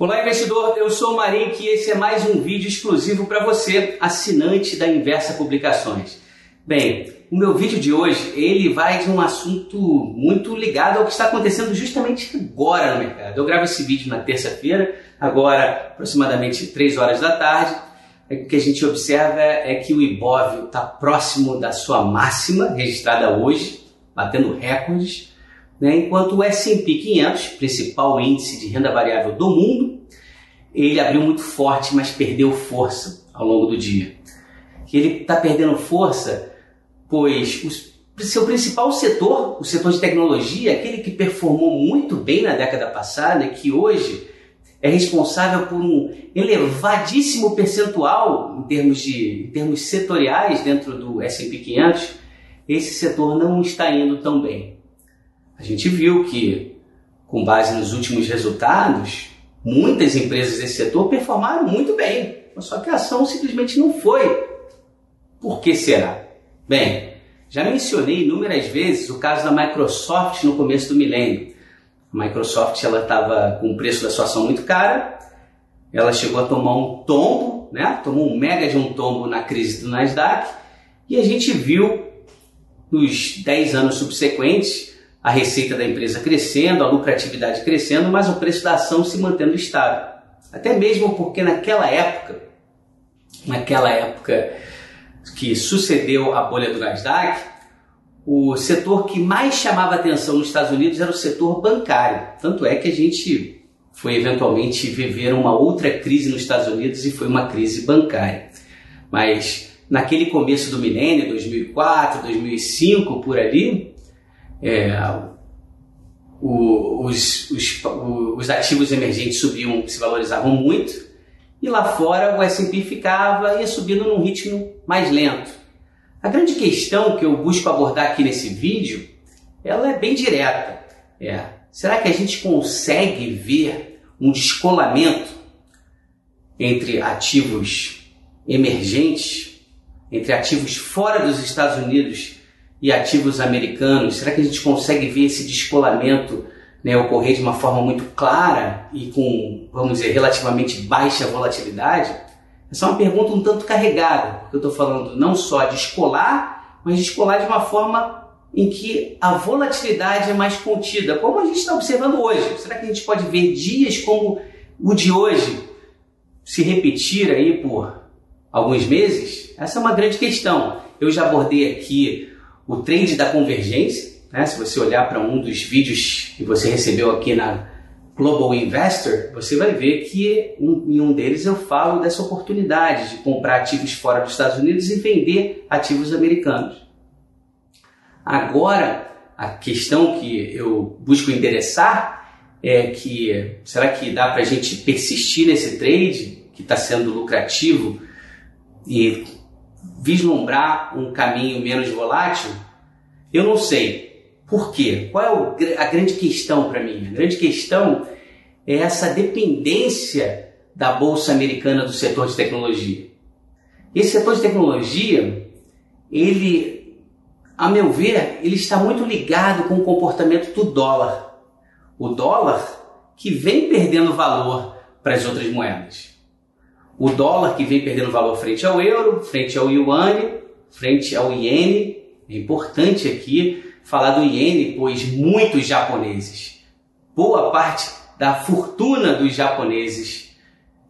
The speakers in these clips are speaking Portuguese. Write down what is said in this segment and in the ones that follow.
Olá, investidor. Eu sou o Marink e esse é mais um vídeo exclusivo para você, assinante da Inversa Publicações. Bem, o meu vídeo de hoje ele vai de um assunto muito ligado ao que está acontecendo justamente agora no mercado. Eu gravo esse vídeo na terça-feira, agora aproximadamente 3 horas da tarde. O que a gente observa é que o Ibov está próximo da sua máxima registrada hoje, batendo recordes né? enquanto o S&P 500, principal índice de renda variável do mundo, ele abriu muito forte, mas perdeu força ao longo do dia. Ele está perdendo força, pois o seu principal setor, o setor de tecnologia, aquele que performou muito bem na década passada, que hoje é responsável por um elevadíssimo percentual em termos, de, em termos setoriais dentro do S&P 500, esse setor não está indo tão bem. A gente viu que, com base nos últimos resultados, muitas empresas desse setor performaram muito bem, só que a ação simplesmente não foi. Por que será? Bem, já mencionei inúmeras vezes o caso da Microsoft no começo do milênio. A Microsoft ela estava com o preço da sua ação muito cara, ela chegou a tomar um tombo, né? tomou um mega de um tombo na crise do Nasdaq, e a gente viu nos 10 anos subsequentes a receita da empresa crescendo, a lucratividade crescendo, mas o preço da ação se mantendo estável. Até mesmo porque naquela época, naquela época que sucedeu a bolha do Nasdaq, o setor que mais chamava atenção nos Estados Unidos era o setor bancário. Tanto é que a gente foi eventualmente viver uma outra crise nos Estados Unidos e foi uma crise bancária. Mas naquele começo do milênio, 2004, 2005, por ali, é, o, os, os, os, ativos emergentes subiam, se valorizavam muito, e lá fora o S&P ficava ia subindo num ritmo mais lento. A grande questão que eu busco abordar aqui nesse vídeo, ela é bem direta. É, será que a gente consegue ver um descolamento entre ativos emergentes, entre ativos fora dos Estados Unidos e ativos americanos? Será que a gente consegue ver esse descolamento né, ocorrer de uma forma muito clara e com, vamos dizer, relativamente baixa volatilidade? Essa é uma pergunta um tanto carregada, porque eu estou falando não só descolar, mas descolar de uma forma em que a volatilidade é mais contida, como a gente está observando hoje. Será que a gente pode ver dias como o de hoje se repetir aí por alguns meses? Essa é uma grande questão. Eu já abordei aqui o trend da convergência. Né? Se você olhar para um dos vídeos que você recebeu aqui na Global Investor, você vai ver que em um deles eu falo dessa oportunidade de comprar ativos fora dos Estados Unidos e vender ativos americanos. Agora, a questão que eu busco endereçar é que será que dá para a gente persistir nesse trade que está sendo lucrativo e vislumbrar um caminho menos volátil? Eu não sei. Por quê? Qual é a grande questão para mim? A grande questão é essa dependência da bolsa americana do setor de tecnologia. Esse setor de tecnologia, ele, a meu ver, ele está muito ligado com o comportamento do dólar. O dólar que vem perdendo valor para as outras moedas o dólar que vem perdendo valor frente ao euro, frente ao yuan, frente ao iene. É importante aqui falar do iene, pois muitos japoneses, boa parte da fortuna dos japoneses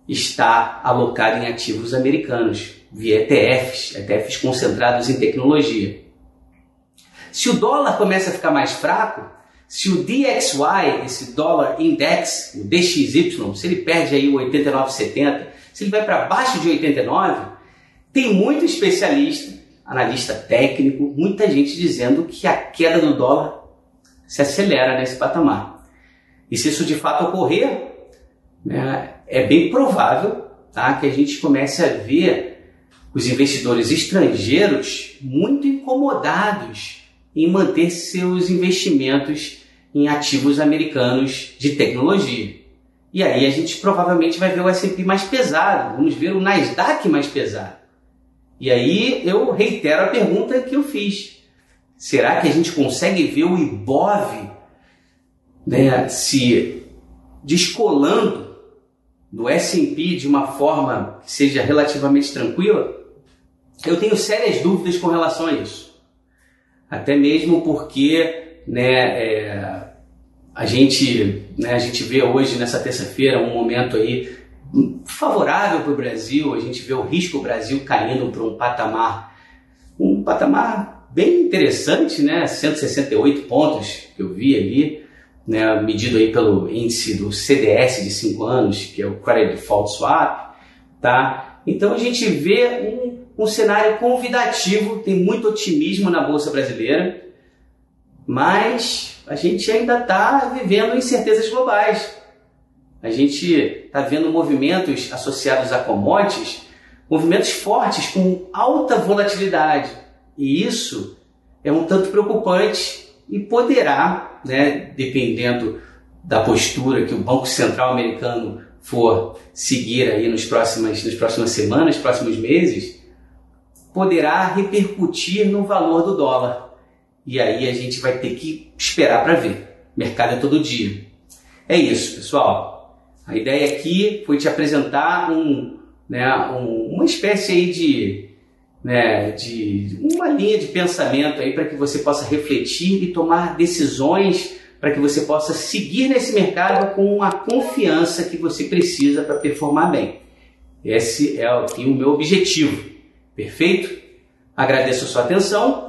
está alocada em ativos americanos, via ETFs, ETFs concentrados em tecnologia. Se o dólar começa a ficar mais fraco, se o DXY, esse dólar index, o DXY, se ele perde aí o 89,70, se ele vai para baixo de 89, tem muito especialista, analista técnico, muita gente dizendo que a queda do dólar se acelera nesse patamar. E se isso de fato ocorrer, né, é bem provável tá, que a gente comece a ver os investidores estrangeiros muito incomodados em manter seus investimentos em ativos americanos de tecnologia. E aí a gente provavelmente vai ver o S&P mais pesado, vamos ver o Nasdaq mais pesado. E aí eu reitero a pergunta que eu fiz. Será que a gente consegue ver o Ibov né, se descolando do S&P de uma forma que seja relativamente tranquila, eu tenho sérias dúvidas com relação a isso. Até mesmo porque né, é, a, gente, né, a gente vê hoje, nessa terça-feira, um momento aí favorável para o Brasil, a gente vê o risco Brasil caindo para um patamar, um patamar bem interessante, né? 168 pontos que eu vi ali, né? medido aí pelo índice do CDS de 5 anos, que é o Credit Default Swap, tá? Então a gente vê um, um cenário convidativo, tem muito otimismo na Bolsa Brasileira, mas a gente ainda está vivendo incertezas globais. A gente está vendo movimentos associados a commodities, movimentos fortes com alta volatilidade. E isso é um tanto preocupante e poderá, né, dependendo da postura que o Banco Central americano for seguir aí nos próximas, nas próximas semanas, próximos meses, poderá repercutir no valor do dólar. E aí a gente vai ter que esperar para ver. Mercado é todo dia. É isso, pessoal. A ideia aqui foi te apresentar um, né, um, uma espécie aí de, né, de uma linha de pensamento aí para que você possa refletir e tomar decisões para que você possa seguir nesse mercado com a confiança que você precisa para performar bem. Esse é o meu objetivo. Perfeito? Agradeço a sua atenção